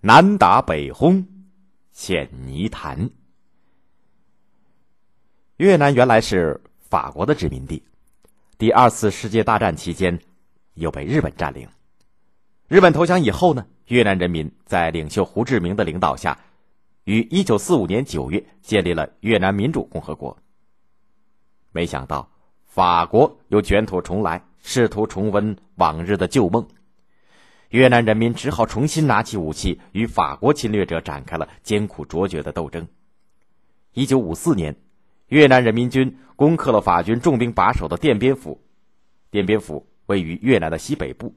南打北轰，陷泥潭。越南原来是法国的殖民地，第二次世界大战期间又被日本占领。日本投降以后呢，越南人民在领袖胡志明的领导下，于一九四五年九月建立了越南民主共和国。没想到法国又卷土重来，试图重温往日的旧梦。越南人民只好重新拿起武器，与法国侵略者展开了艰苦卓绝的斗争。一九五四年，越南人民军攻克了法军重兵把守的奠边府。奠边府位于越南的西北部，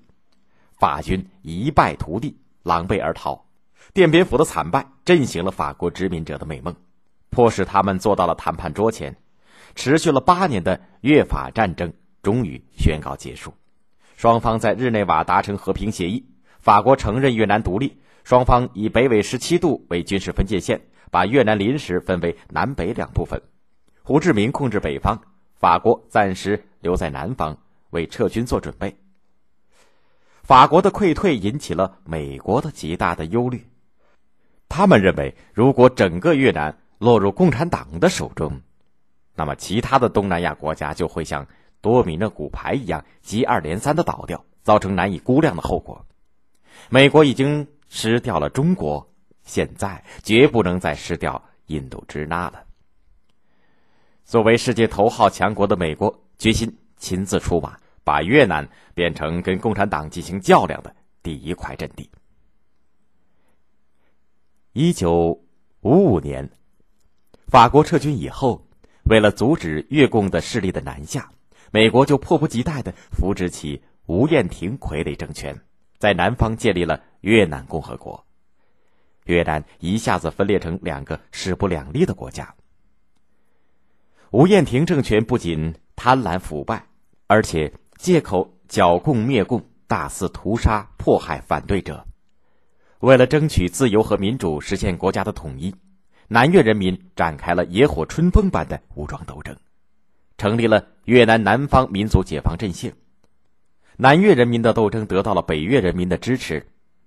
法军一败涂地，狼狈而逃。奠边府的惨败震醒了法国殖民者的美梦，迫使他们坐到了谈判桌前。持续了八年的越法战争终于宣告结束。双方在日内瓦达成和平协议，法国承认越南独立，双方以北纬十七度为军事分界线，把越南临时分为南北两部分。胡志明控制北方，法国暂时留在南方为撤军做准备。法国的溃退引起了美国的极大的忧虑，他们认为，如果整个越南落入共产党的手中，那么其他的东南亚国家就会像。多米诺骨牌一样接二连三的倒掉，造成难以估量的后果。美国已经失掉了中国，现在绝不能再失掉印度支那了。作为世界头号强国的美国，决心亲自出马，把越南变成跟共产党进行较量的第一块阵地。一九五五年，法国撤军以后，为了阻止越共的势力的南下。美国就迫不及待的扶植起吴彦廷傀儡政权，在南方建立了越南共和国。越南一下子分裂成两个势不两立的国家。吴彦廷政权不仅贪婪腐败，而且借口剿共灭共，大肆屠杀迫害反对者。为了争取自由和民主，实现国家的统一，南越人民展开了野火春风般的武装斗争。成立了越南南方民族解放阵线，南越人民的斗争得到了北越人民的支持，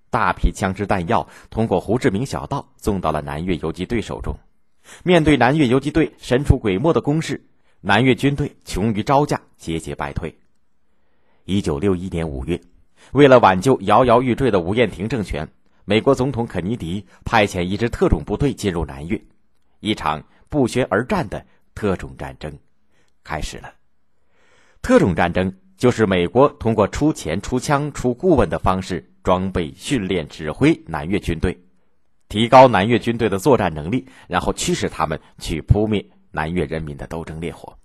大批枪支弹药通过胡志明小道送到了南越游击队手中。面对南越游击队神出鬼没的攻势，南越军队穷于招架，节节败退。一九六一年五月，为了挽救摇摇欲坠的吴彦廷政权，美国总统肯尼迪派遣一支特种部队进入南越，一场不宣而战的特种战争。开始了，特种战争就是美国通过出钱、出枪、出顾问的方式装备、训练、指挥南越军队，提高南越军队的作战能力，然后驱使他们去扑灭南越人民的斗争烈火。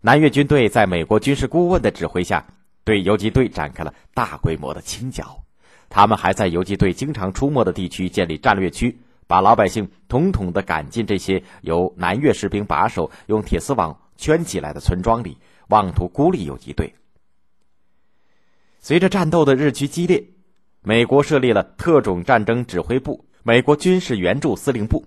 南越军队在美国军事顾问的指挥下，对游击队展开了大规模的清剿。他们还在游击队经常出没的地区建立战略区。把老百姓统统的赶进这些由南越士兵把守、用铁丝网圈起来的村庄里，妄图孤立游击队。随着战斗的日趋激烈，美国设立了特种战争指挥部、美国军事援助司令部，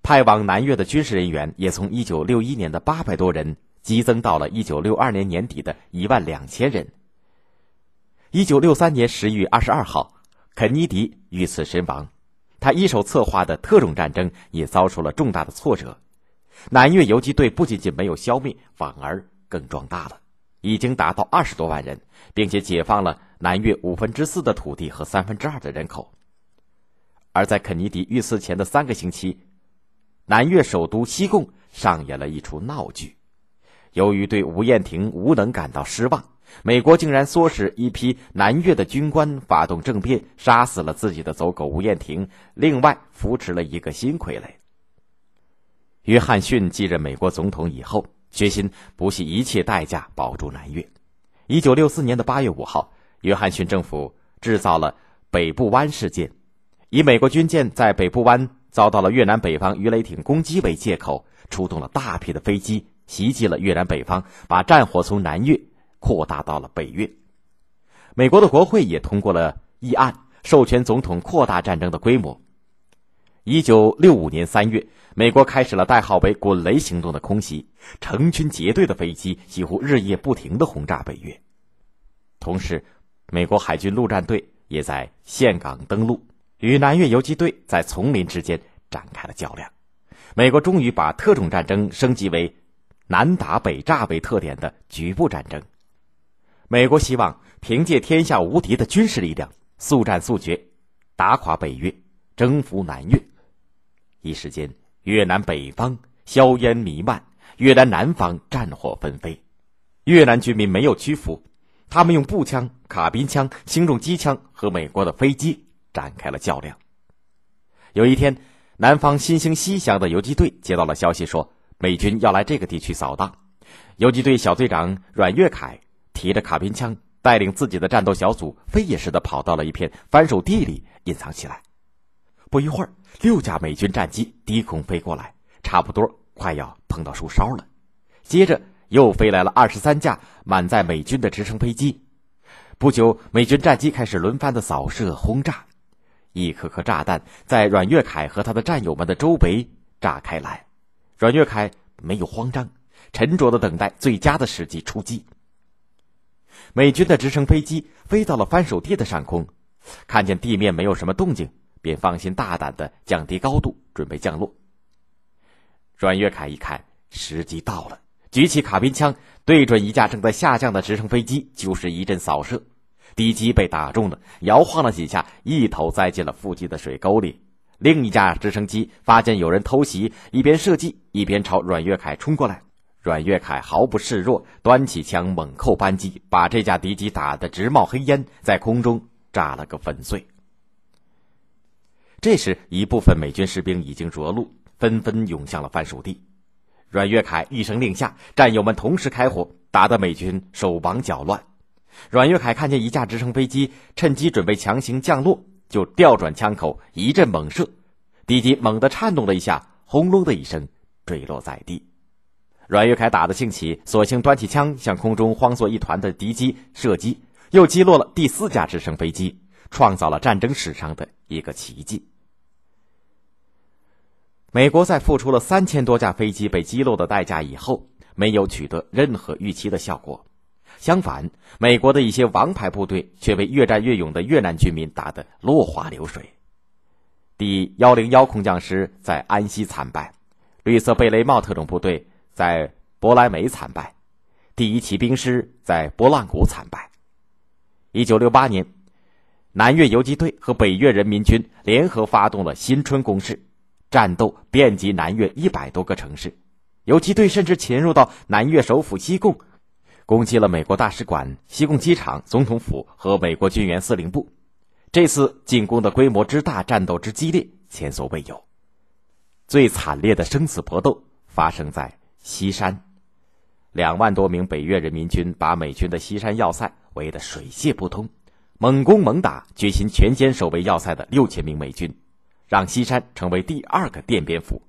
派往南越的军事人员也从一九六一年的八百多人激增到了一九六二年年底的一万两千人。一九六三年十一月二十二号，肯尼迪遇刺身亡。他一手策划的特种战争也遭受了重大的挫折，南越游击队不仅仅没有消灭，反而更壮大了，已经达到二十多万人，并且解放了南越五分之四的土地和三分之二的人口。而在肯尼迪遇刺前的三个星期，南越首都西贡上演了一出闹剧，由于对吴彦廷无能感到失望。美国竟然唆使一批南越的军官发动政变，杀死了自己的走狗吴彦廷，另外扶持了一个新傀儡。约翰逊继任美国总统以后，决心不惜一切代价保住南越。一九六四年的八月五号，约翰逊政府制造了北部湾事件，以美国军舰在北部湾遭到了越南北方鱼雷艇攻击为借口，出动了大批的飞机袭击了越南北方，把战火从南越。扩大到了北越，美国的国会也通过了议案，授权总统扩大战争的规模。一九六五年三月，美国开始了代号为“滚雷行动”的空袭，成群结队的飞机几乎日夜不停的轰炸北越。同时，美国海军陆战队也在岘港登陆，与南越游击队在丛林之间展开了较量。美国终于把特种战争升级为南打北炸为特点的局部战争。美国希望凭借天下无敌的军事力量，速战速决，打垮北越，征服南越。一时间，越南北方硝烟弥漫，越南南方战火纷飞。越南军民没有屈服，他们用步枪、卡宾枪、轻重机枪和美国的飞机展开了较量。有一天。南方新兴西乡的游击队接到了消息，说美军要来这个地区扫荡。游击队小队长阮岳凯提着卡宾枪，带领自己的战斗小组飞也似的跑到了一片翻手地里隐藏起来。不一会儿，六架美军战机低空飞过来，差不多快要碰到树梢了。接着又飞来了二十三架满载美军的直升飞机。不久，美军战机开始轮番的扫射轰炸。一颗颗炸弹在阮岳凯和他的战友们的周围炸开来，阮岳凯没有慌张，沉着的等待最佳的时机出击。美军的直升飞机飞到了翻手地的上空，看见地面没有什么动静，便放心大胆的降低高度，准备降落。阮岳凯一看时机到了，举起卡宾枪对准一架正在下降的直升飞机就是一阵扫射。敌机被打中了，摇晃了几下，一头栽进了附近的水沟里。另一架直升机发现有人偷袭，一边射击一边朝阮岳凯冲过来。阮岳凯毫不示弱，端起枪猛扣扳机，把这架敌机打得直冒黑烟，在空中炸了个粉碎。这时，一部分美军士兵已经着陆，纷纷涌向了番薯地。阮岳凯一声令下，战友们同时开火，打得美军手忙脚乱。阮岳凯看见一架直升飞机趁机准备强行降落，就调转枪口一阵猛射，敌机猛地颤动了一下，轰隆的一声坠落在地。阮岳凯打得兴起，索性端起枪向空中慌作一团的敌机射击，又击落了第四架直升飞机，创造了战争史上的一个奇迹。美国在付出了三千多架飞机被击落的代价以后，没有取得任何预期的效果。相反，美国的一些王牌部队却被越战越勇的越南军民打得落花流水。第幺零幺空降师在安西惨败，绿色贝雷帽特种部队在博莱梅惨败，第一骑兵师在波浪谷惨败。一九六八年，南越游击队和北越人民军联合发动了新春攻势，战斗遍及南越一百多个城市，游击队甚至潜入到南越首府西贡。攻击了美国大使馆、西贡机场、总统府和美国军援司令部。这次进攻的规模之大，战斗之激烈，前所未有。最惨烈的生死搏斗发生在西山，两万多名北越人民军把美军的西山要塞围得水泄不通，猛攻猛打，决心全歼守卫要塞的六千名美军，让西山成为第二个奠边府。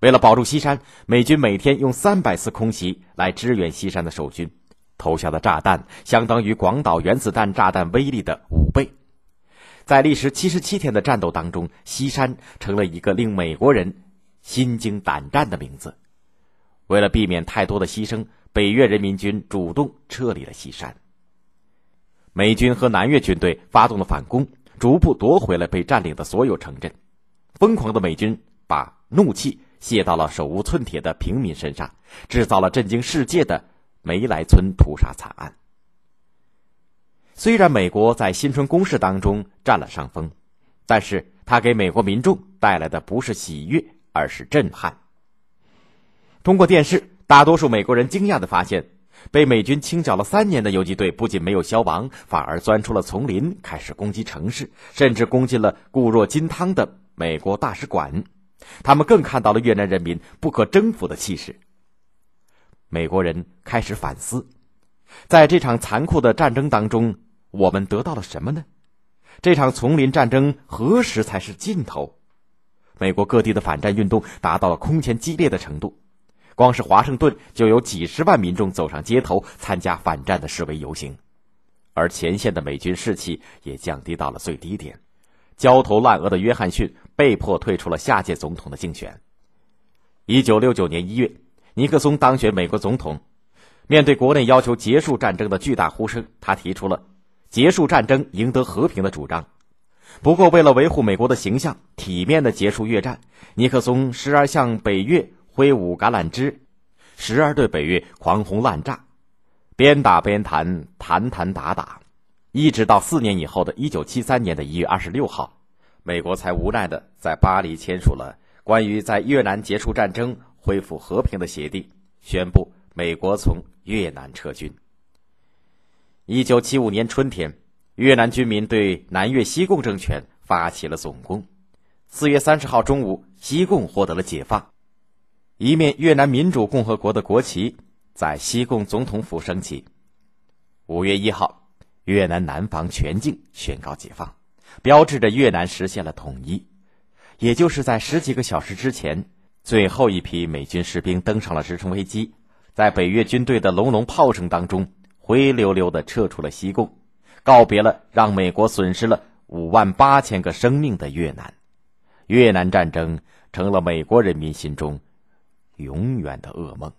为了保住西山，美军每天用三百次空袭来支援西山的守军，投下的炸弹相当于广岛原子弹炸弹威力的五倍。在历时七十七天的战斗当中，西山成了一个令美国人心惊胆战的名字。为了避免太多的牺牲，北越人民军主动撤离了西山。美军和南越军队发动了反攻，逐步夺回了被占领的所有城镇。疯狂的美军把怒气。泄到了手无寸铁的平民身上，制造了震惊世界的梅莱村屠杀惨案。虽然美国在新春攻势当中占了上风，但是他给美国民众带来的不是喜悦，而是震撼。通过电视，大多数美国人惊讶的发现，被美军清剿了三年的游击队不仅没有消亡，反而钻出了丛林，开始攻击城市，甚至攻进了固若金汤的美国大使馆。他们更看到了越南人民不可征服的气势。美国人开始反思，在这场残酷的战争当中，我们得到了什么呢？这场丛林战争何时才是尽头？美国各地的反战运动达到了空前激烈的程度，光是华盛顿就有几十万民众走上街头参加反战的示威游行，而前线的美军士气也降低到了最低点。焦头烂额的约翰逊被迫退出了下届总统的竞选。一九六九年一月，尼克松当选美国总统，面对国内要求结束战争的巨大呼声，他提出了结束战争、赢得和平的主张。不过，为了维护美国的形象，体面的结束越战，尼克松时而向北越挥舞橄榄枝，时而对北越狂轰滥炸，边打边谈，谈谈打打，一直到四年以后的一九七三年的一月二十六号，美国才无奈的在巴黎签署了关于在越南结束战争、恢复和平的协定，宣布美国从越南撤军。一九七五年春天，越南军民对南越西贡政权发起了总攻。四月三十号中午，西贡获得了解放，一面越南民主共和国的国旗在西贡总统府升起。五月一号，越南南方全境宣告解放，标志着越南实现了统一。也就是在十几个小时之前，最后一批美军士兵登上了直升飞机，在北越军队的隆隆炮声当中。灰溜溜的撤出了西贡，告别了让美国损失了五万八千个生命的越南，越南战争成了美国人民心中永远的噩梦。